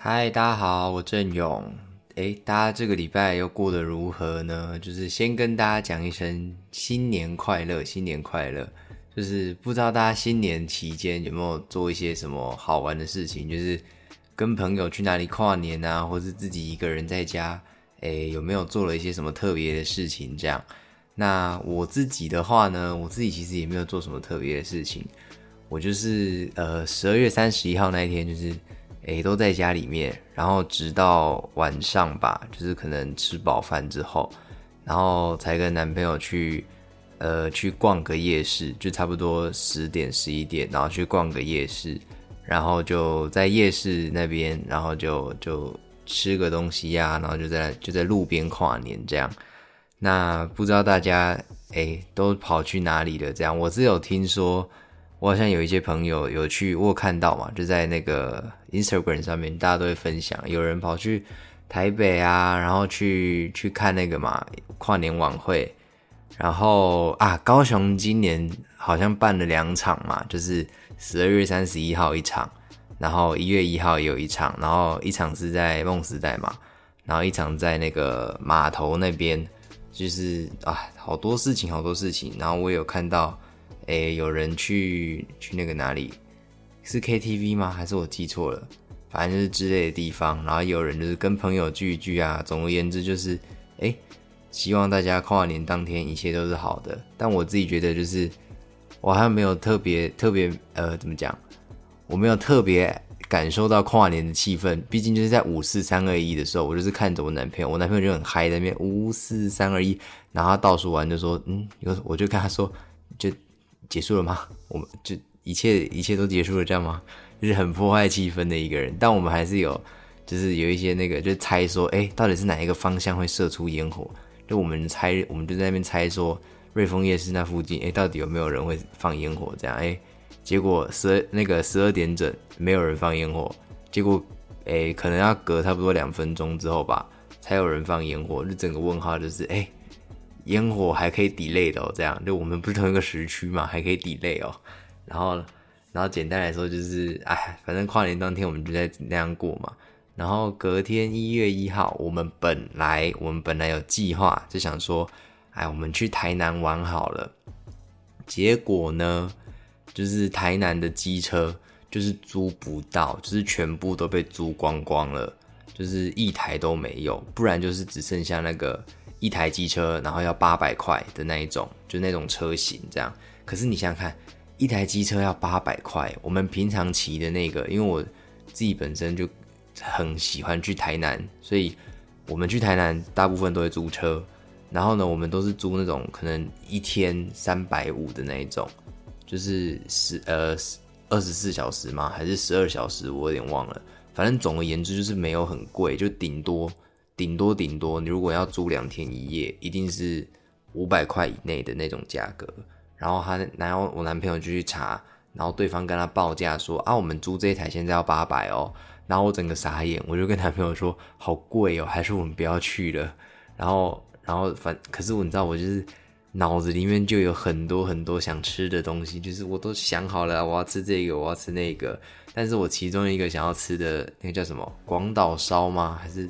嗨，大家好，我郑勇。诶，大家这个礼拜又过得如何呢？就是先跟大家讲一声新年快乐，新年快乐。就是不知道大家新年期间有没有做一些什么好玩的事情，就是跟朋友去哪里跨年啊，或是自己一个人在家，诶，有没有做了一些什么特别的事情？这样。那我自己的话呢，我自己其实也没有做什么特别的事情。我就是呃十二月三十一号那一天，就是诶都在家里面，然后直到晚上吧，就是可能吃饱饭之后，然后才跟男朋友去呃去逛个夜市，就差不多十点十一点，然后去逛个夜市，然后就在夜市那边，然后就就吃个东西呀，然后就在就在路边跨年这样。那不知道大家哎都跑去哪里了？这样我是有听说，我好像有一些朋友有去，我看到嘛，就在那个 Instagram 上面，大家都会分享，有人跑去台北啊，然后去去看那个嘛跨年晚会，然后啊高雄今年好像办了两场嘛，就是十二月三十一号一场，然后一月一号有一场，然后一场是在梦时代嘛，然后一场在那个码头那边。就是啊，好多事情，好多事情。然后我有看到，诶，有人去去那个哪里，是 KTV 吗？还是我记错了？反正就是之类的地方。然后有人就是跟朋友聚一聚啊。总而言之，就是诶，希望大家跨年当天一切都是好的。但我自己觉得，就是我还没有特别特别呃，怎么讲？我没有特别。感受到跨年的气氛，毕竟就是在五四三二一的时候，我就是看着我男朋友，我男朋友就很嗨在那边五四三二一，然后他倒数完就说，嗯，有我就跟他说，就结束了吗？我们就一切一切都结束了这样吗？就是很破坏气氛的一个人，但我们还是有，就是有一些那个就猜说，哎，到底是哪一个方向会射出烟火？就我们猜，我们就在那边猜说，瑞丰夜市那附近，哎，到底有没有人会放烟火？这样，哎。结果十二那个十二点整没有人放烟火，结果诶可能要隔差不多两分钟之后吧，才有人放烟火。就整个问号就是诶，烟火还可以抵 y 的哦，这样就我们不是同一个时区嘛，还可以抵 y 哦。然后然后简单来说就是哎，反正跨年当天我们就在那样过嘛。然后隔天一月一号，我们本来我们本来有计划就想说，哎，我们去台南玩好了。结果呢？就是台南的机车，就是租不到，就是全部都被租光光了，就是一台都没有，不然就是只剩下那个一台机车，然后要八百块的那一种，就那种车型这样。可是你想想看，一台机车要八百块，我们平常骑的那个，因为我自己本身就很喜欢去台南，所以我们去台南大部分都会租车，然后呢，我们都是租那种可能一天三百五的那一种。就是十呃二十四小时吗？还是十二小时？我有点忘了。反正总而言之，就是没有很贵，就顶多顶多顶多，你如果要租两天一夜，一定是五百块以内的那种价格。然后他，然后我男朋友就去查，然后对方跟他报价说啊，我们租这一台现在要八百哦。然后我整个傻眼，我就跟男朋友说，好贵哦，还是我们不要去了。然后，然后反，可是我你知道，我就是。脑子里面就有很多很多想吃的东西，就是我都想好了，我要吃这个，我要吃那个。但是我其中一个想要吃的那个叫什么广岛烧吗？还是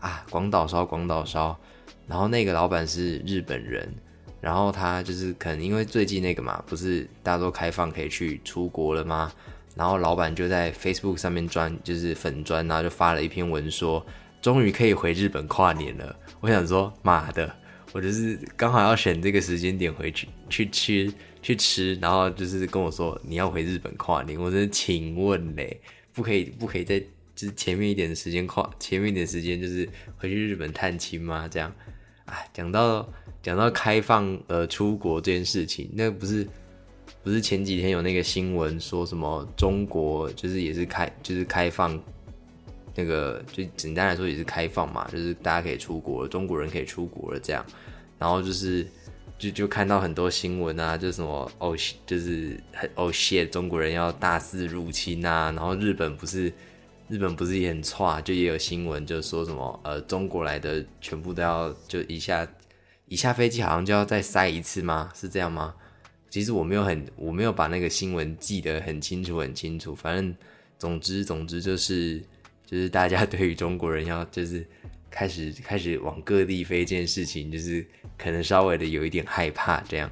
啊广岛烧？广岛烧。然后那个老板是日本人，然后他就是可能因为最近那个嘛，不是大家都开放可以去出国了吗？然后老板就在 Facebook 上面专就是粉专，然后就发了一篇文说，终于可以回日本跨年了。我想说，妈的！我就是刚好要选这个时间点回去去吃去吃，然后就是跟我说你要回日本跨年，我真的请问嘞，不可以不可以在是前面一点的时间跨前面一点时间就是回去日本探亲吗？这样，哎，讲到讲到开放呃出国这件事情，那不是不是前几天有那个新闻说什么中国就是也是开就是开放。那个就简单来说也是开放嘛，就是大家可以出国，中国人可以出国了这样，然后就是就就看到很多新闻啊，就什么哦，就是很哦谢中国人要大肆入侵啊，然后日本不是日本不是也很差，就也有新闻就说什么呃中国来的全部都要就一下一下飞机好像就要再塞一次吗？是这样吗？其实我没有很我没有把那个新闻记得很清楚很清楚，反正总之总之就是。就是大家对于中国人要就是开始开始往各地飞这件事情，就是可能稍微的有一点害怕这样。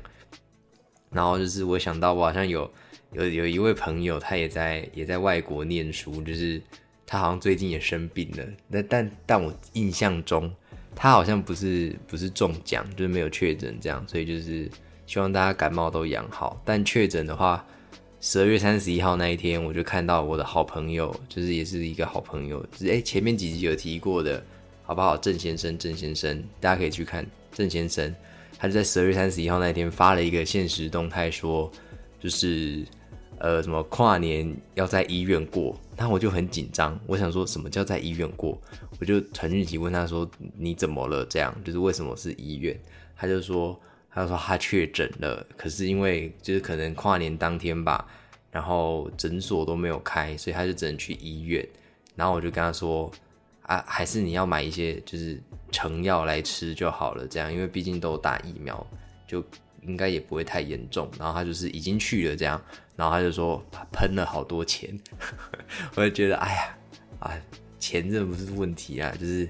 然后就是我想到我好像有有有一位朋友，他也在也在外国念书，就是他好像最近也生病了。那但但我印象中他好像不是不是中奖，就是没有确诊这样，所以就是希望大家感冒都养好。但确诊的话。十二月三十一号那一天，我就看到我的好朋友，就是也是一个好朋友，就是哎前面几集有提过的，好不好？郑先生，郑先生，大家可以去看郑先生，他就在十二月三十一号那一天发了一个现实动态，说就是呃什么跨年要在医院过，那我就很紧张，我想说什么叫在医院过，我就传讯息问他说你怎么了？这样就是为什么是医院？他就说。他说他确诊了，可是因为就是可能跨年当天吧，然后诊所都没有开，所以他就只能去医院。然后我就跟他说啊，还是你要买一些就是成药来吃就好了，这样，因为毕竟都打疫苗，就应该也不会太严重。然后他就是已经去了这样，然后他就说喷了好多钱，我就觉得哎呀啊，钱真的不是问题啊，就是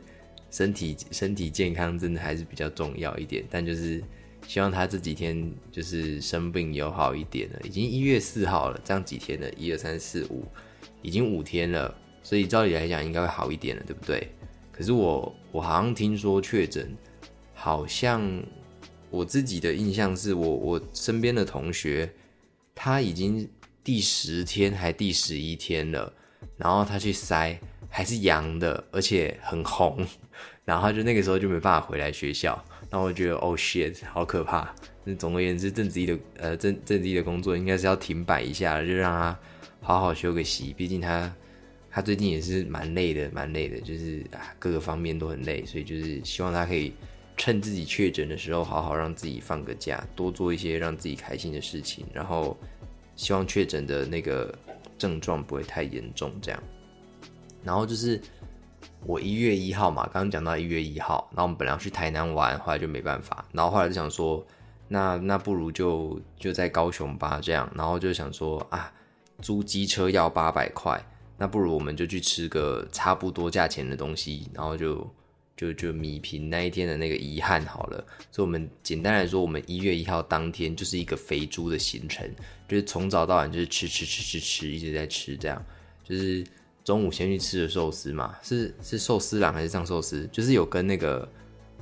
身体身体健康真的还是比较重要一点，但就是。希望他这几天就是生病有好一点了，已经一月四号了，这样几天了，一二三四五，已经五天了，所以照理来讲应该会好一点了，对不对？可是我我好像听说确诊，好像我自己的印象是我我身边的同学他已经第十天还第十一天了，然后他去筛还是阳的，而且很红，然后就那个时候就没办法回来学校。然后我觉得，Oh shit，好可怕。那总而言之，郑子怡的呃郑郑子怡的工作应该是要停摆一下了，就让他好好休个息。毕竟他他最近也是蛮累的，蛮累的，就是啊各个方面都很累。所以就是希望他可以趁自己确诊的时候，好好让自己放个假，多做一些让自己开心的事情。然后希望确诊的那个症状不会太严重，这样。然后就是。我一月一号嘛，刚刚讲到一月一号，那我们本来要去台南玩，后来就没办法，然后后来就想说，那那不如就就在高雄吧，这样，然后就想说啊，租机车要八百块，那不如我们就去吃个差不多价钱的东西，然后就就就米平那一天的那个遗憾好了。所以，我们简单来说，我们一月一号当天就是一个肥猪的行程，就是从早到晚就是吃吃吃吃吃，一直在吃，这样就是。中午先去吃的寿司嘛，是是寿司郎还是上寿司？就是有跟那个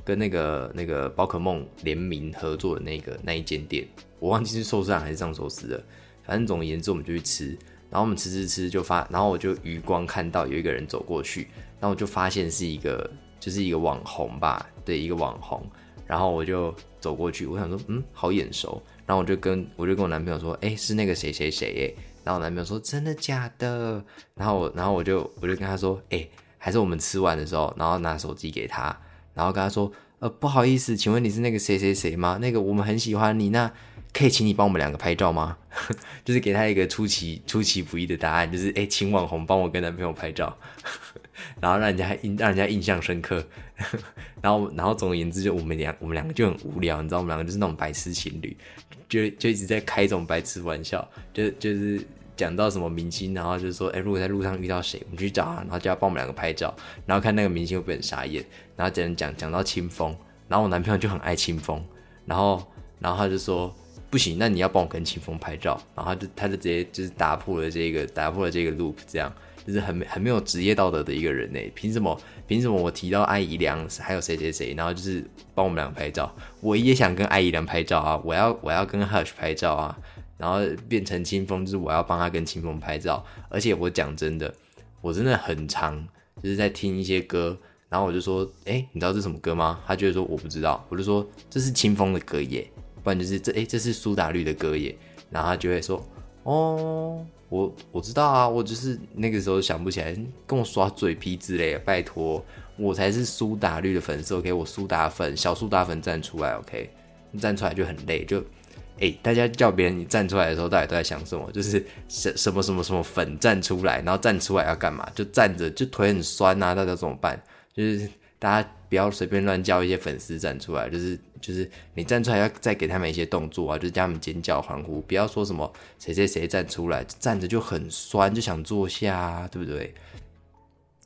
跟那个那个宝可梦联名合作的那个那一间店，我忘记是寿司郎还是上寿司了。反正总而言之，我们就去吃，然后我们吃吃吃就发，然后我就余光看到有一个人走过去，然后我就发现是一个就是一个网红吧，对，一个网红。然后我就走过去，我想说，嗯，好眼熟。然后我就跟我就跟我男朋友说，哎，是那个谁谁谁，哎。然后我男朋友说：“真的假的？”然后我，然后我就我就跟他说：“哎，还是我们吃完的时候，然后拿手机给他，然后跟他说：‘呃，不好意思，请问你是那个谁谁谁吗？那个我们很喜欢你，那可以请你帮我们两个拍照吗？’ 就是给他一个出其出其不意的答案，就是哎，请网红帮我跟男朋友拍照，然后让人家印让人家印象深刻。然后然后总而言之，就我们两我们两个就很无聊，你知道，我们两个就是那种白痴情侣。”就就一直在开这种白痴玩笑，就就是讲到什么明星，然后就说，哎，如果在路上遇到谁，我们去找他，然后就要帮我们两个拍照，然后看那个明星会不会很傻眼。然后讲讲讲到清风，然后我男朋友就很爱清风，然后然后他就说，不行，那你要帮我跟清风拍照，然后他就他就直接就是打破了这个打破了这个 loop，这样就是很很没有职业道德的一个人呢，凭什么？凭什么我提到艾姨良还有谁谁谁，然后就是帮我们俩拍照，我也想跟艾姨良拍照啊，我要我要跟 Hush 拍照啊，然后变成清风，就是我要帮他跟清风拍照，而且我讲真的，我真的很长，就是在听一些歌，然后我就说，哎，你知道这什么歌吗？他就会说我不知道，我就说这是清风的歌耶，不然就是这哎这是苏打绿的歌耶，然后他就会说，哦。我我知道啊，我就是那个时候想不起来，跟我耍嘴皮之类的，拜托，我才是苏打绿的粉丝，OK，我苏打粉，小苏打粉站出来，OK，站出来就很累，就，哎，大家叫别人你站出来的时候，大家都在想什么？就是什什么什么什么粉站出来，然后站出来要干嘛？就站着，就腿很酸啊，大家怎么办？就是大家。不要随便乱叫一些粉丝站出来，就是就是你站出来要再给他们一些动作啊，就是叫他们尖叫欢呼，不要说什么谁谁谁站出来站着就很酸，就想坐下，对不对？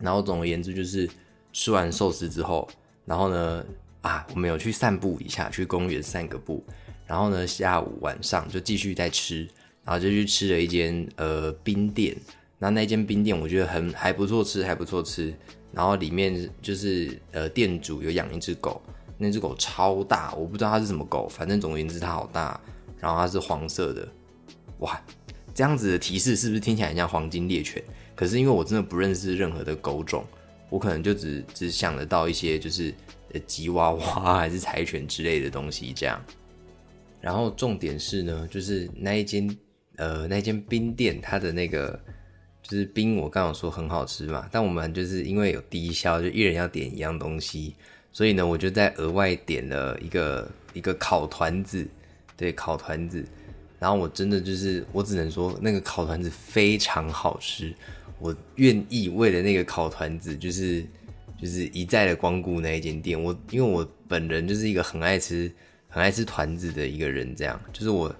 然后总而言之就是吃完寿司之后，然后呢啊，我们有去散步一下，去公园散个步，然后呢下午晚上就继续在吃，然后就去吃了一间呃冰店，那那间冰店我觉得很还不错吃，还不错吃，然后里面就是呃店主有养一只狗，那只狗超大，我不知道它是什么狗，反正总而言之它好大，然后它是黄色的，哇，这样子的提示是不是听起来很像黄金猎犬？可是因为我真的不认识任何的狗种，我可能就只只想得到一些就是呃吉娃娃还是柴犬之类的东西这样。然后重点是呢，就是那一间呃那间冰店，它的那个就是冰，我刚刚说很好吃嘛，但我们就是因为有低消，就一人要点一样东西，所以呢，我就在额外点了一个一个烤团子，对，烤团子。然后我真的就是，我只能说那个烤团子非常好吃。我愿意为了那个烤团子，就是就是一再的光顾那一间店。我因为我本人就是一个很爱吃很爱吃团子的一个人，这样就是我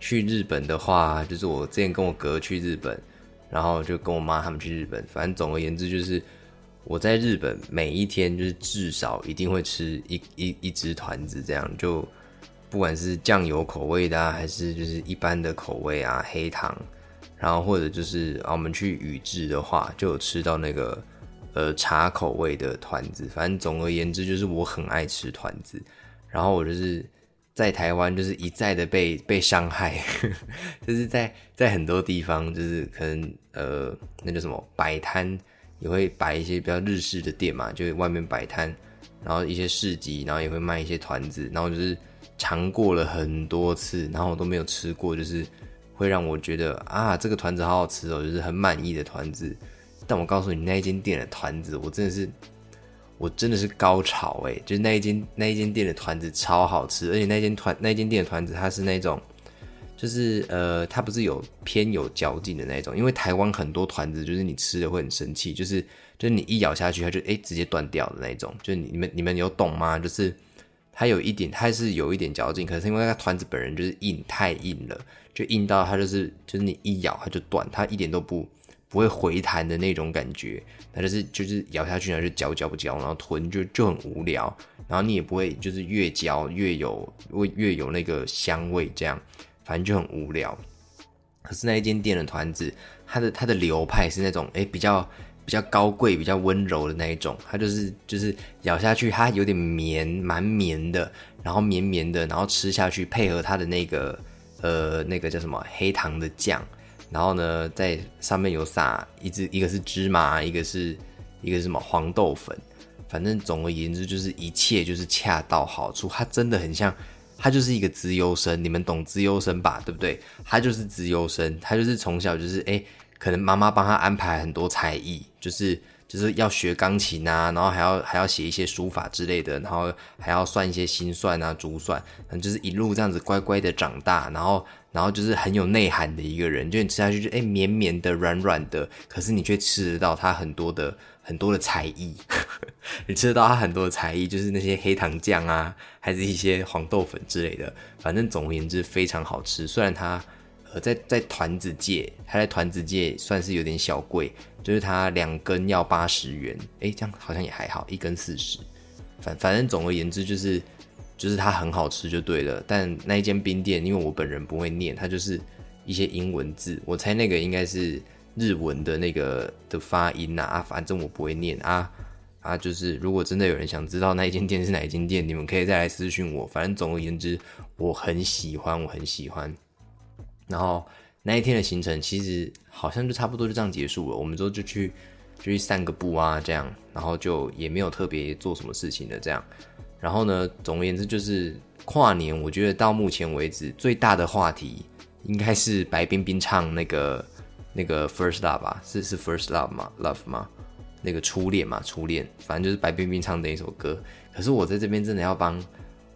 去日本的话，就是我之前跟我哥去日本，然后就跟我妈他们去日本，反正总而言之就是我在日本每一天就是至少一定会吃一一一只团子，这样就不管是酱油口味的啊，还是就是一般的口味啊，黑糖。然后或者就是啊，我们去宇治的话，就有吃到那个呃茶口味的团子。反正总而言之，就是我很爱吃团子。然后我就是在台湾，就是一再的被被伤害，就是在在很多地方，就是可能呃那叫什么摆摊，也会摆一些比较日式的店嘛，就外面摆摊，然后一些市集，然后也会卖一些团子。然后就是尝过了很多次，然后我都没有吃过，就是。会让我觉得啊，这个团子好好吃哦，就是很满意的团子。但我告诉你，那一间店的团子，我真的是，我真的是高潮哎！就是那一间那一间店的团子超好吃，而且那间团那间店的团子，它是那种，就是呃，它不是有偏有嚼劲的那种。因为台湾很多团子，就是你吃了会很生气，就是就是你一咬下去，它就哎直接断掉的那种。就是你们你们有懂吗？就是它有一点，它是有一点嚼劲，可是因为它团子本人就是硬，太硬了。就硬到它就是就是你一咬它就断，它一点都不不会回弹的那种感觉，它就是就是咬下去然后就嚼嚼不嚼，然后吞就就很无聊，然后你也不会就是越嚼越有会越有那个香味，这样反正就很无聊。可是那一间店的团子，它的它的流派是那种哎比较比较高贵、比较温柔的那一种，它就是就是咬下去它有点绵，蛮绵的，然后绵绵的，然后吃下去配合它的那个。呃，那个叫什么黑糖的酱，然后呢，在上面有撒一只，一个是芝麻，一个是一个什么黄豆粉，反正总而言之就是一切就是恰到好处。他真的很像，他就是一个资优生，你们懂资优生吧？对不对？他就是资优生，他就是从小就是哎，可能妈妈帮他安排很多才艺，就是。就是要学钢琴啊，然后还要还要写一些书法之类的，然后还要算一些心算啊、珠算，嗯，就是一路这样子乖乖的长大，然后然后就是很有内涵的一个人，就你吃下去就哎绵绵的、软软的，可是你却吃得到他很多的很多的才艺，你吃得到他很多的才艺，就是那些黑糖酱啊，还是一些黄豆粉之类的，反正总而言之非常好吃。虽然它在在团子界，它在团子界算是有点小贵。就是它两根要八十元，哎，这样好像也还好，一根四十，反反正总而言之就是，就是它很好吃就对了。但那一间冰店，因为我本人不会念，它就是一些英文字，我猜那个应该是日文的那个的发音呐。啊，反正我不会念啊啊，就是如果真的有人想知道那一间店是哪一间店，你们可以再来私信我。反正总而言之，我很喜欢，我很喜欢。然后。那一天的行程其实好像就差不多就这样结束了。我们之后就去就去散个步啊，这样，然后就也没有特别做什么事情的这样。然后呢，总而言之就是跨年，我觉得到目前为止最大的话题应该是白冰冰唱那个那个 First Love 吧？是是 First Love 吗？Love 吗？那个初恋嘛，初恋，反正就是白冰冰唱的一首歌。可是我在这边真的要帮，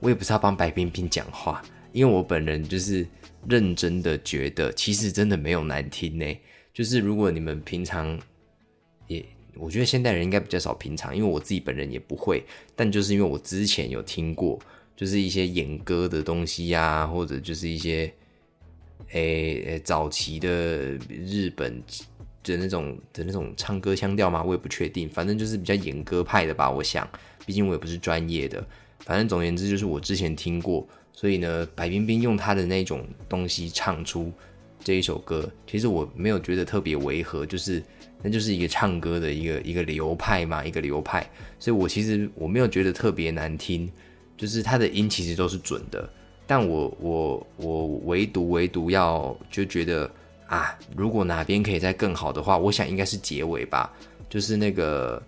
我也不是要帮白冰冰讲话，因为我本人就是。认真的觉得，其实真的没有难听呢。就是如果你们平常也，我觉得现代人应该比较少平常，因为我自己本人也不会。但就是因为我之前有听过，就是一些演歌的东西呀，或者就是一些诶早期的日本的那种的那种唱歌腔调吗？我也不确定，反正就是比较演歌派的吧。我想，毕竟我也不是专业的。反正总而言之，就是我之前听过，所以呢，白冰冰用她的那种东西唱出这一首歌，其实我没有觉得特别违和，就是那就是一个唱歌的一个一个流派嘛，一个流派。所以我其实我没有觉得特别难听，就是他的音其实都是准的。但我我我唯独唯独要就觉得。啊，如果哪边可以再更好的话，我想应该是结尾吧，就是那个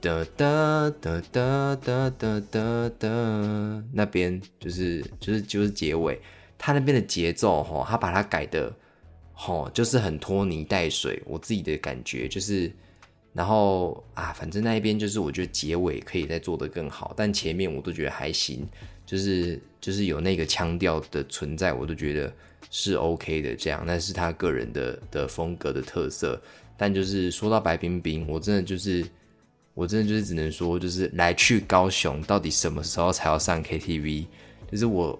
的的的的的的的的那边，就是就是就是结尾，他那边的节奏哈，他把它改的，哈，就是很拖泥带水，我自己的感觉就是，然后啊，反正那一边就是我觉得结尾可以再做得更好，但前面我都觉得还行，就是就是有那个腔调的存在，我都觉得。是 OK 的，这样那是他个人的的风格的特色。但就是说到白冰冰，我真的就是，我真的就是只能说，就是来去高雄，到底什么时候才要上 KTV？就是我，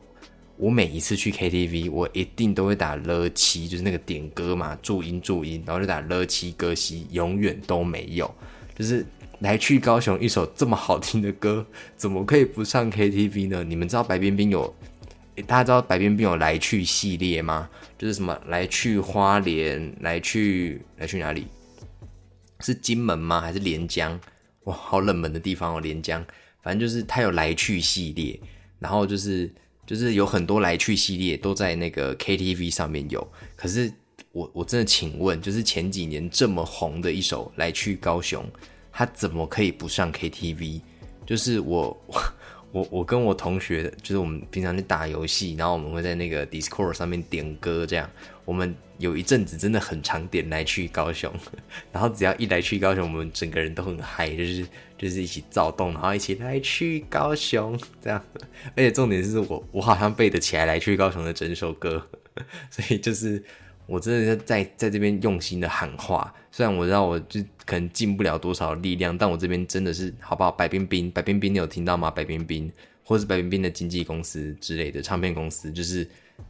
我每一次去 KTV，我一定都会打了七，就是那个点歌嘛，注音注音，然后就打了七歌西，永远都没有。就是来去高雄一首这么好听的歌，怎么可以不上 KTV 呢？你们知道白冰冰有？大家知道白冰冰有来去系列吗？就是什么来去花莲，来去来去哪里？是金门吗？还是连江？哇，好冷门的地方哦，连江。反正就是它有来去系列，然后就是就是有很多来去系列都在那个 KTV 上面有。可是我我真的请问，就是前几年这么红的一首来去高雄，它怎么可以不上 KTV？就是我。我我跟我同学，就是我们平常去打游戏，然后我们会在那个 Discord 上面点歌，这样。我们有一阵子真的很常点来去高雄，然后只要一来去高雄，我们整个人都很嗨，就是就是一起躁动，然后一起来去高雄这样。而且重点是我我好像背得起来来去高雄的整首歌，所以就是。我真的在在这边用心的喊话，虽然我知道我就可能尽不了多少力量，但我这边真的是好不好？白冰冰，白冰冰，你有听到吗？白冰冰，或是白冰冰的经纪公司之类的唱片公司，就是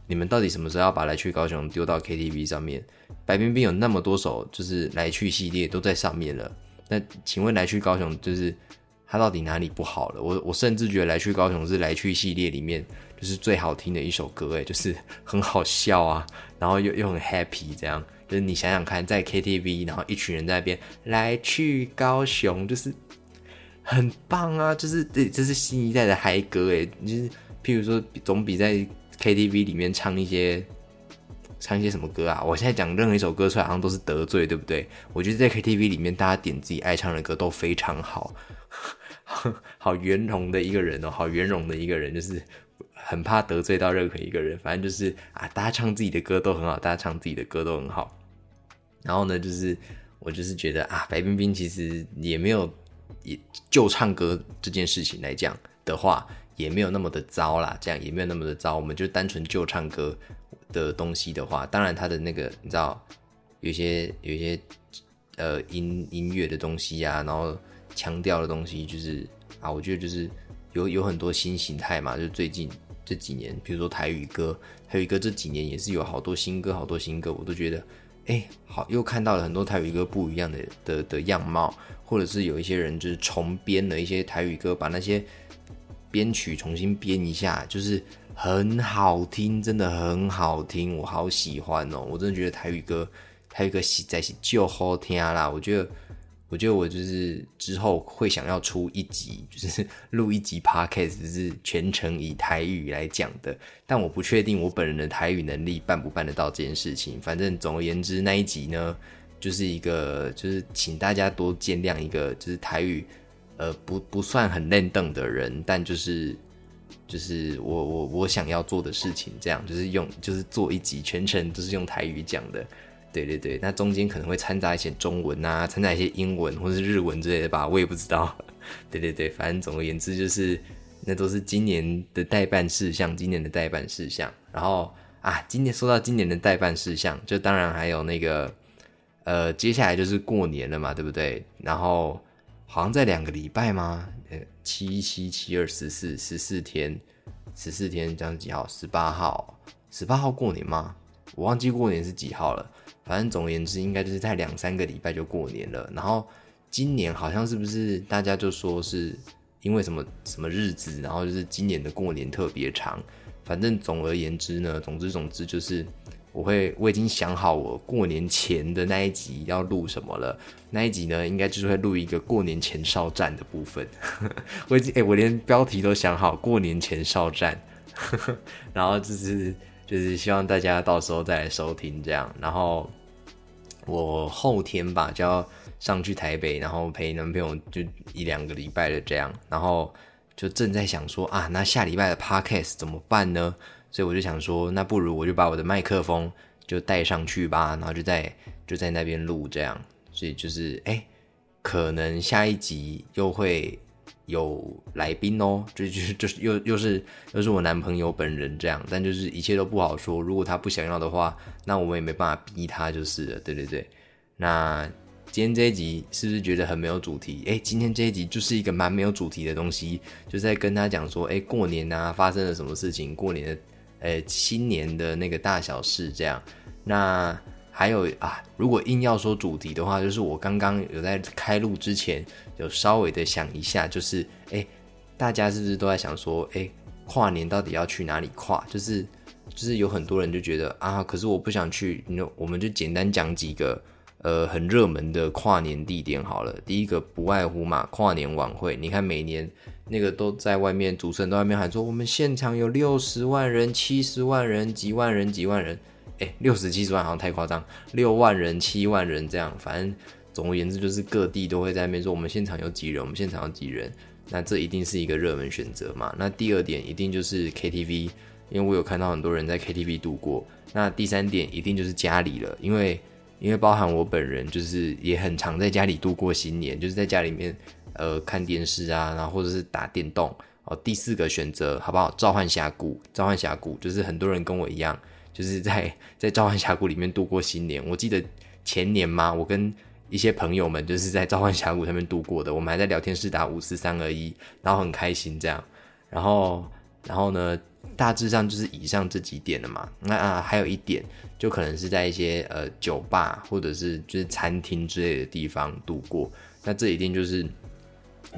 你们到底什么时候要把来去高雄丢到 KTV 上面？白冰冰有那么多首，就是来去系列都在上面了，那请问来去高雄就是它到底哪里不好了？我我甚至觉得来去高雄是来去系列里面。就是最好听的一首歌，哎，就是很好笑啊，然后又又很 happy，这样，就是你想想看，在 KTV，然后一群人在那边来去高雄，就是很棒啊，就是这这是新一代的嗨歌，哎，就是譬如说，总比在 KTV 里面唱一些唱一些什么歌啊？我现在讲任何一首歌出来，好像都是得罪，对不对？我觉得在 KTV 里面，大家点自己爱唱的歌都非常好，好圆融的一个人哦，好圆融的一个人，就是。很怕得罪到任何一个人，反正就是啊，大家唱自己的歌都很好，大家唱自己的歌都很好。然后呢，就是我就是觉得啊，白冰冰其实也没有，也就唱歌这件事情来讲的话，也没有那么的糟啦，这样也没有那么的糟。我们就单纯就唱歌的东西的话，当然他的那个你知道，有些有些呃音音乐的东西啊，然后强调的东西，就是啊，我觉得就是有有很多新形态嘛，就最近。这几年，比如说台语歌，台语歌这几年也是有好多新歌，好多新歌，我都觉得，哎，好，又看到了很多台语歌不一样的的的样貌，或者是有一些人就是重编了一些台语歌，把那些编曲重新编一下，就是很好听，真的很好听，我好喜欢哦，我真的觉得台语歌，台语歌实在是就好听啦，我觉得。我觉得我就是之后会想要出一集，就是录一集 podcast，是全程以台语来讲的。但我不确定我本人的台语能力办不办得到这件事情。反正总而言之，那一集呢，就是一个就是请大家多见谅一个就是台语呃不不算很认邓的人，但就是就是我我我想要做的事情，这样就是用就是做一集全程都是用台语讲的。对对对，那中间可能会掺杂一些中文啊，掺杂一些英文或者是日文之类的吧，我也不知道。对对对，反正总而言之就是，那都是今年的代办事项，今年的代办事项。然后啊，今年说到今年的代办事项，就当然还有那个，呃，接下来就是过年了嘛，对不对？然后好像在两个礼拜吗？呃，七七七二十四十四天，十四天这样几号？十八号，十八号过年吗？我忘记过年是几号了。反正总而言之，应该就是在两三个礼拜就过年了。然后今年好像是不是大家就说是因为什么什么日子，然后就是今年的过年特别长。反正总而言之呢，总之总之就是。我会，我已经想好我过年前的那一集要录什么了。那一集呢，应该就是会录一个过年前哨战的部分。我已经，哎，我连标题都想好，过年前哨战。然后就是就是希望大家到时候再来收听这样。然后我后天吧就要上去台北，然后陪男朋友就一两个礼拜的这样。然后就正在想说啊，那下礼拜的 podcast 怎么办呢？所以我就想说，那不如我就把我的麦克风就带上去吧，然后就在就在那边录这样。所以就是哎，可能下一集又会有来宾哦，就就就是又又是又是我男朋友本人这样。但就是一切都不好说，如果他不想要的话，那我们也没办法逼他就是了。对对对，那今天这一集是不是觉得很没有主题？哎，今天这一集就是一个蛮没有主题的东西，就在跟他讲说，哎，过年啊发生了什么事情？过年的。呃，新年的那个大小事这样，那还有啊，如果硬要说主题的话，就是我刚刚有在开录之前有稍微的想一下，就是哎，大家是不是都在想说，哎，跨年到底要去哪里跨？就是就是有很多人就觉得啊，可是我不想去，那我们就简单讲几个呃很热门的跨年地点好了。第一个不外乎嘛，跨年晚会，你看每年。那个都在外面，主持人都在外面喊说，我们现场有六十万人、七十万人、几万人、几万人，哎，六十七十万好像太夸张，六万人、七万人这样，反正总而言之就是各地都会在那边说，我们现场有几人，我们现场有几人，那这一定是一个热门选择嘛。那第二点一定就是 KTV，因为我有看到很多人在 KTV 度过。那第三点一定就是家里了，因为因为包含我本人就是也很常在家里度过新年，就是在家里面。呃，看电视啊，然后或者是打电动哦。第四个选择好不好？召唤峡谷，召唤峡谷就是很多人跟我一样，就是在 在召唤峡谷里面度过新年。我记得前年嘛，我跟一些朋友们就是在召唤峡谷上面度过的。我们还在聊天室打五四三二一，然后很开心这样。然后，然后呢，大致上就是以上这几点了嘛。那啊，还有一点，就可能是在一些呃酒吧或者是就是餐厅之类的地方度过。那这一定就是。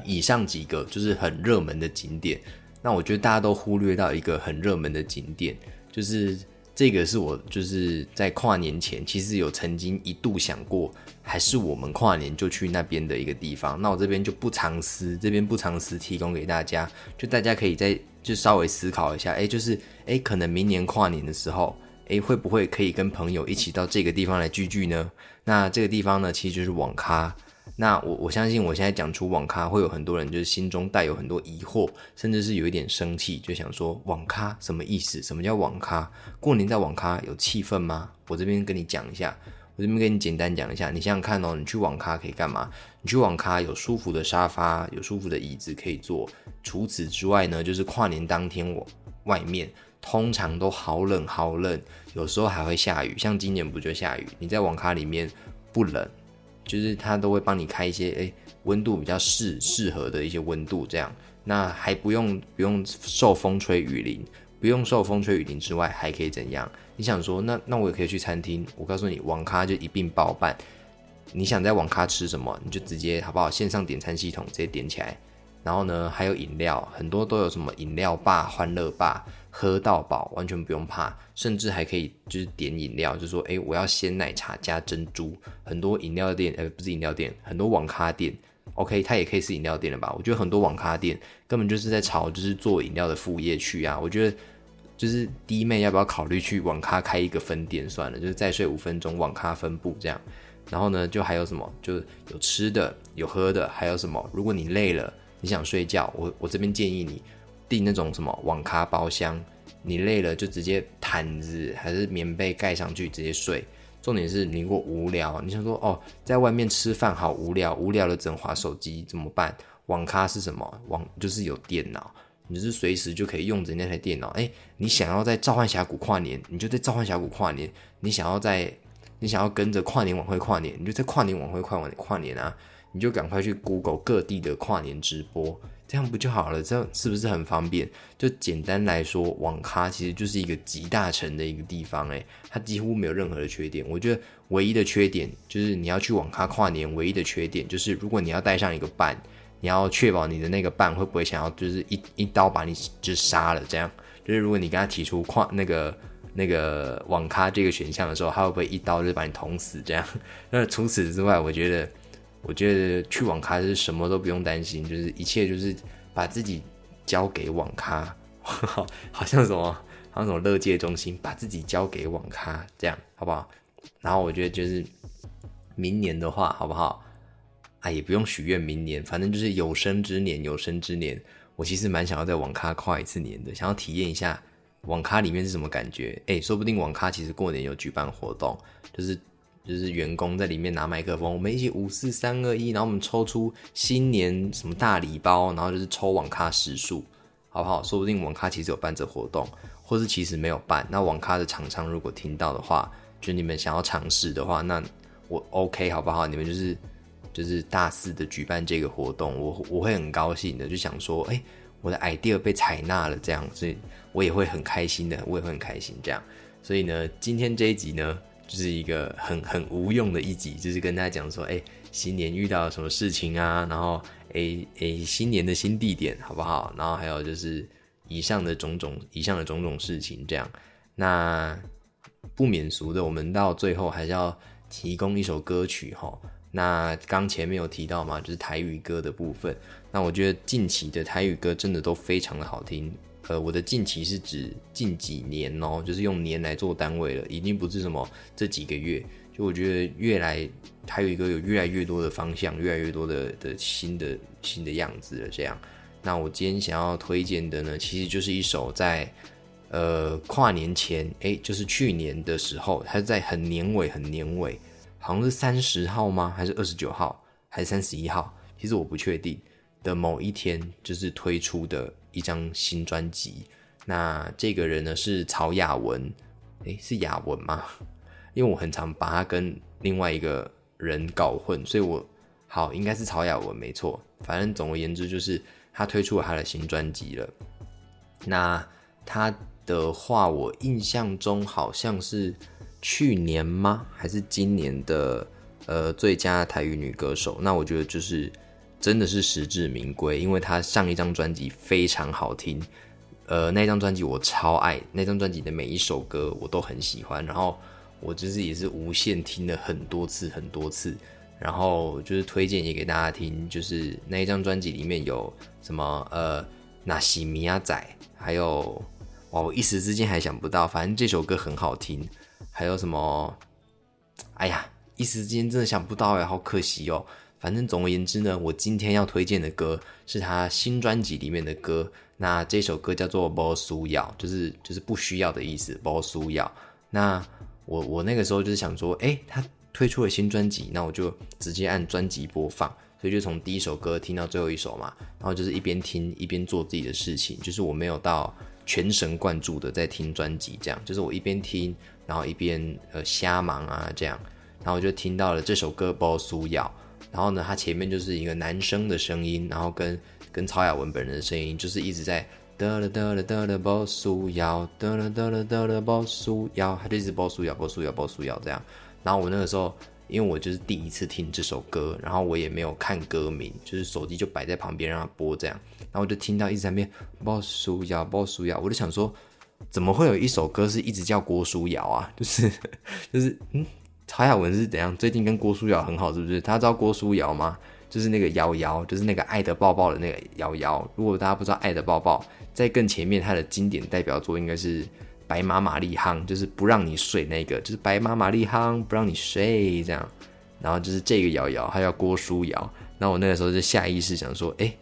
以上几个就是很热门的景点，那我觉得大家都忽略到一个很热门的景点，就是这个是我就是在跨年前其实有曾经一度想过，还是我们跨年就去那边的一个地方。那我这边就不藏私，这边不藏私提供给大家，就大家可以再就稍微思考一下，哎，就是哎，可能明年跨年的时候，哎，会不会可以跟朋友一起到这个地方来聚聚呢？那这个地方呢，其实就是网咖。那我我相信，我现在讲出网咖，会有很多人就是心中带有很多疑惑，甚至是有一点生气，就想说网咖什么意思？什么叫网咖？过年在网咖有气氛吗？我这边跟你讲一下，我这边跟你简单讲一下，你想想看哦，你去网咖可以干嘛？你去网咖有舒服的沙发，有舒服的椅子可以坐。除此之外呢，就是跨年当天，我外面通常都好冷好冷，有时候还会下雨，像今年不就下雨？你在网咖里面不冷？就是它都会帮你开一些诶温度比较适适合的一些温度，这样那还不用不用受风吹雨淋，不用受风吹雨淋之外还可以怎样？你想说那那我也可以去餐厅，我告诉你网咖就一并包办。你想在网咖吃什么，你就直接好不好？线上点餐系统直接点起来，然后呢还有饮料，很多都有什么饮料霸、欢乐霸。喝到饱，完全不用怕，甚至还可以就是点饮料，就说哎，我要鲜奶茶加珍珠。很多饮料店，呃，不是饮料店，很多网咖店，OK，它也可以是饮料店了吧？我觉得很多网咖店根本就是在炒，就是做饮料的副业去啊。我觉得就是弟妹要不要考虑去网咖开一个分店算了，就是再睡五分钟网咖分部这样。然后呢，就还有什么，就有吃的，有喝的，还有什么？如果你累了，你想睡觉，我我这边建议你。订那种什么网咖包厢，你累了就直接毯子还是棉被盖上去直接睡。重点是你如果无聊，你想说哦，在外面吃饭好无聊，无聊的整滑手机怎么办？网咖是什么？网就是有电脑，你就是随时就可以用着那台电脑。哎，你想要在召唤峡谷跨年，你就在召唤峡谷跨年；你想要在，你想要跟着跨年晚会跨年，你就在跨年晚会跨完跨年啊。你就赶快去 Google 各地的跨年直播，这样不就好了？这样是不是很方便？就简单来说，网咖其实就是一个集大成的一个地方，诶，它几乎没有任何的缺点。我觉得唯一的缺点就是你要去网咖跨年，唯一的缺点就是如果你要带上一个伴，你要确保你的那个伴会不会想要就是一一刀把你就杀了，这样就是如果你跟他提出跨那个。那个网咖这个选项的时候，他会不会一刀就把你捅死？这样？那除此之外，我觉得，我觉得去网咖是什么都不用担心，就是一切就是把自己交给网咖，好 好像什么，好像什么乐界中心，把自己交给网咖，这样好不好？然后我觉得就是明年的话，好不好？啊，也不用许愿明年，反正就是有生之年，有生之年，我其实蛮想要在网咖跨一次年的，想要体验一下。网咖里面是什么感觉？哎，说不定网咖其实过年有举办活动，就是就是员工在里面拿麦克风，我们一起五四三二一，然后我们抽出新年什么大礼包，然后就是抽网咖时数，好不好？说不定网咖其实有办这活动，或是其实没有办。那网咖的厂商如果听到的话，就你们想要尝试的话，那我 OK 好不好？你们就是就是大肆的举办这个活动，我我会很高兴的，就想说，哎，我的 idea 被采纳了，这样所以。我也会很开心的，我也会很开心这样，所以呢，今天这一集呢，就是一个很很无用的一集，就是跟大家讲说，哎，新年遇到什么事情啊，然后，哎哎，新年的新地点好不好？然后还有就是以上的种种，以上的种种事情这样。那不免俗的，我们到最后还是要提供一首歌曲哈。那刚前面有提到嘛，就是台语歌的部分。那我觉得近期的台语歌真的都非常的好听。呃，我的近期是指近几年哦，就是用年来做单位了，已经不是什么这几个月。就我觉得越来还有一个有越来越多的方向，越来越多的的新的新的样子了。这样，那我今天想要推荐的呢，其实就是一首在呃跨年前，哎，就是去年的时候，它在很年尾很年尾，好像是三十号吗？还是二十九号？还是三十一号？其实我不确定的某一天，就是推出的。一张新专辑，那这个人呢是曹雅文，诶，是雅文吗？因为我很常把他跟另外一个人搞混，所以我好应该是曹雅文没错。反正总而言之，就是他推出了他的新专辑了。那他的话，我印象中好像是去年吗？还是今年的呃最佳台语女歌手？那我觉得就是。真的是实至名归，因为他上一张专辑非常好听，呃，那张专辑我超爱，那张专辑的每一首歌我都很喜欢，然后我就是也是无限听了很多次很多次，然后就是推荐也给大家听，就是那一张专辑里面有什么呃纳西米亚仔，还有哇我一时之间还想不到，反正这首歌很好听，还有什么，哎呀一时之间真的想不到哎，好可惜哦。反正总而言之呢，我今天要推荐的歌是他新专辑里面的歌。那这首歌叫做《不需要》，就是就是不需要的意思。不需要。那我我那个时候就是想说，哎，他推出了新专辑，那我就直接按专辑播放，所以就从第一首歌听到最后一首嘛。然后就是一边听一边做自己的事情，就是我没有到全神贯注的在听专辑，这样就是我一边听，然后一边呃瞎忙啊这样。然后我就听到了这首歌《不需要》。然后呢，他前面就是一个男生的声音，然后跟跟曹雅文本人的声音，就是一直在得了得了得了包苏瑶，得了得了得了包苏瑶，他就一直包苏瑶包苏瑶包苏瑶这样。然后我那个时候，因为我就是第一次听这首歌，然后我也没有看歌名，就是手机就摆在旁边让他播这样。然后我就听到一直在变包苏瑶包苏瑶，我就想说，怎么会有一首歌是一直叫郭书瑶啊？就是就是嗯。曹雅文是怎样？最近跟郭书瑶很好，是不是？他知道郭书瑶吗？就是那个瑶瑶，就是那个《爱的抱抱》的那个瑶瑶。如果大家不知道《爱的抱抱》，在更前面，他的经典代表作应该是《白马玛丽夯》，就是不让你睡那个，就是白马玛丽夯不让你睡这样。然后就是这个瑶瑶，他叫郭书瑶。那我那个时候就下意识想说，哎，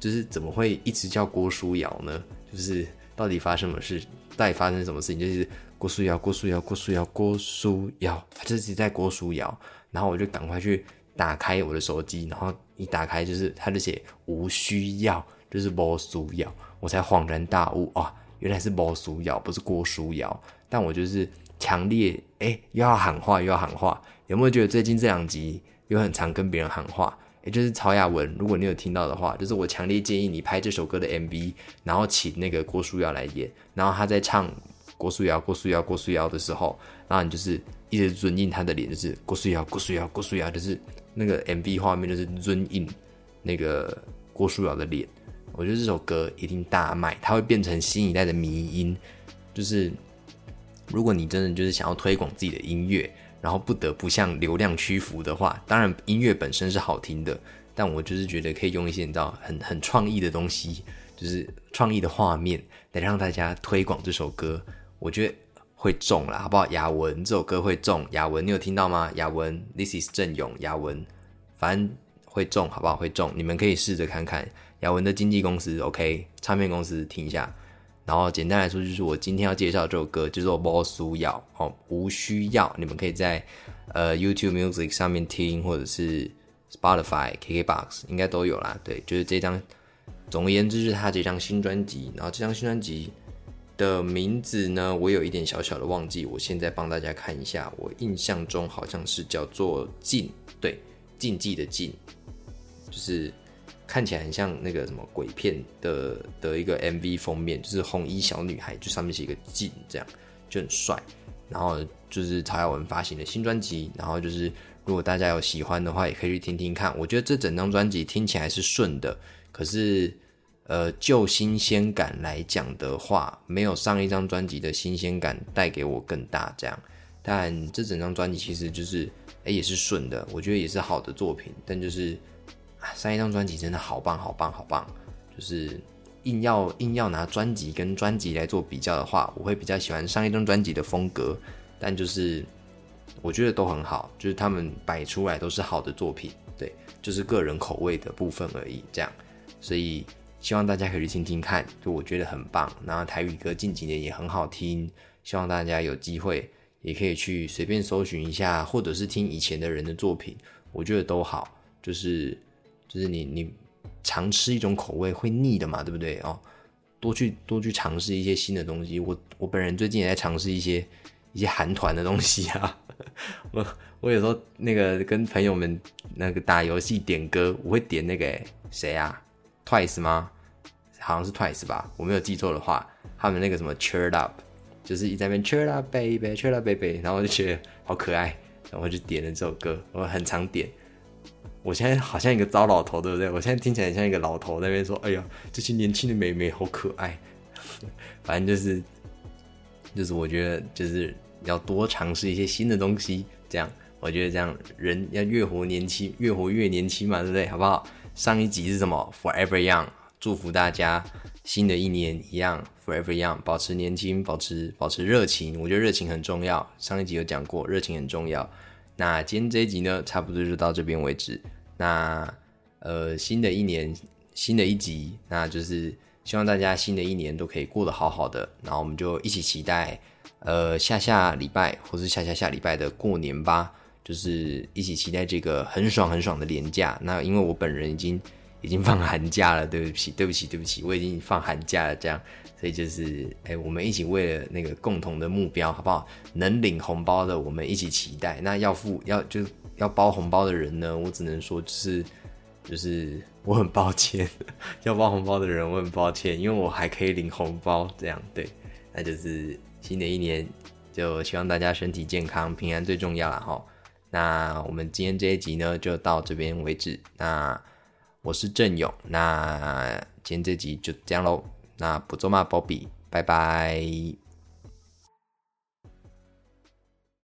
就是怎么会一直叫郭书瑶呢？就是到底发生什么事？到底发生什么事情？就是。郭书瑶，郭书瑶，郭书瑶，郭书瑶，他就是在郭书瑶，然后我就赶快去打开我的手机，然后一打开就是他就写无需要，就是郭书瑶，我才恍然大悟啊，原来是郭书瑶，不是郭书瑶。但我就是强烈哎，又要喊话又要喊话，有没有觉得最近这两集又很常跟别人喊话？也就是曹雅文，如果你有听到的话，就是我强烈建议你拍这首歌的 MV，然后请那个郭书瑶来演，然后他在唱郭书瑶、郭书瑶、郭书瑶的时候，然后你就是一直尊印他的脸，就是郭书瑶、郭书瑶、郭书瑶，就是那个 MV 画面就是尊印那个郭书瑶的脸。我觉得这首歌一定大卖，它会变成新一代的迷音。就是如果你真的就是想要推广自己的音乐。然后不得不向流量屈服的话，当然音乐本身是好听的，但我就是觉得可以用一些你知道很很创意的东西，就是创意的画面来让大家推广这首歌，我觉得会中了，好不好？雅文这首歌会中，雅文你有听到吗？雅文，This is 郑勇，雅文，反正会中，好不好？会中，你们可以试着看看雅文的经纪公司，OK，唱片公司听一下。然后简单来说，就是我今天要介绍这首歌，叫做《无需要》哦，无需要。你们可以在呃 YouTube Music 上面听，或者是 Spotify、KKBox 应该都有啦。对，就是这张。总而言之，就是他这张新专辑。然后这张新专辑的名字呢，我有一点小小的忘记。我现在帮大家看一下，我印象中好像是叫做《禁》，对，禁忌的禁，就是。看起来很像那个什么鬼片的的一个 MV 封面，就是红衣小女孩，就上面写一个“禁”，这样就很帅。然后就是曹雅文发行的新专辑，然后就是如果大家有喜欢的话，也可以去听听看。我觉得这整张专辑听起来是顺的，可是呃，就新鲜感来讲的话，没有上一张专辑的新鲜感带给我更大。这样，但这整张专辑其实就是哎也是顺的，我觉得也是好的作品，但就是。上一张专辑真的好棒，好棒，好棒！就是硬要硬要拿专辑跟专辑来做比较的话，我会比较喜欢上一张专辑的风格。但就是我觉得都很好，就是他们摆出来都是好的作品，对，就是个人口味的部分而已。这样，所以希望大家可以去听听看，就我觉得很棒。然后台语歌近几年也很好听，希望大家有机会也可以去随便搜寻一下，或者是听以前的人的作品，我觉得都好，就是。就是你你尝吃一种口味会腻的嘛，对不对哦？多去多去尝试一些新的东西。我我本人最近也在尝试一些一些韩团的东西啊。我我有时候那个跟朋友们那个打游戏点歌，我会点那个谁啊？Twice 吗？好像是 Twice 吧，我没有记错的话，他们那个什么 Cheered Up，就是一直在那边 Cheer Up Baby，Cheer Up Baby，然后我就觉得好可爱，然后我就点了这首歌，我很常点。我现在好像一个糟老头，对不对？我现在听起来像一个老头在那边说：“哎呀，这些年轻的美眉好可爱。” 反正就是，就是我觉得就是要多尝试一些新的东西，这样我觉得这样人要越活年轻，越活越年轻嘛，对不对？好不好？上一集是什么？Forever Young，祝福大家新的一年一样 Forever Young，保持年轻，保持保持热情。我觉得热情很重要。上一集有讲过，热情很重要。那今天这一集呢，差不多就到这边为止。那呃，新的一年，新的一集，那就是希望大家新的一年都可以过得好好的。然后我们就一起期待，呃，下下礼拜或是下下下礼拜的过年吧，就是一起期待这个很爽很爽的年假。那因为我本人已经已经放寒假了，对不起，对不起，对不起，我已经放寒假了，这样。所以就是，哎，我们一起为了那个共同的目标，好不好？能领红包的，我们一起期待。那要付要就要包红包的人呢，我只能说就是，就是我很抱歉，要包红包的人我很抱歉，因为我还可以领红包，这样对。那就是新的一年，就希望大家身体健康，平安最重要了哈。那我们今天这一集呢，就到这边为止。那我是郑勇，那今天这集就这样喽。那不做嘛，波比，拜拜。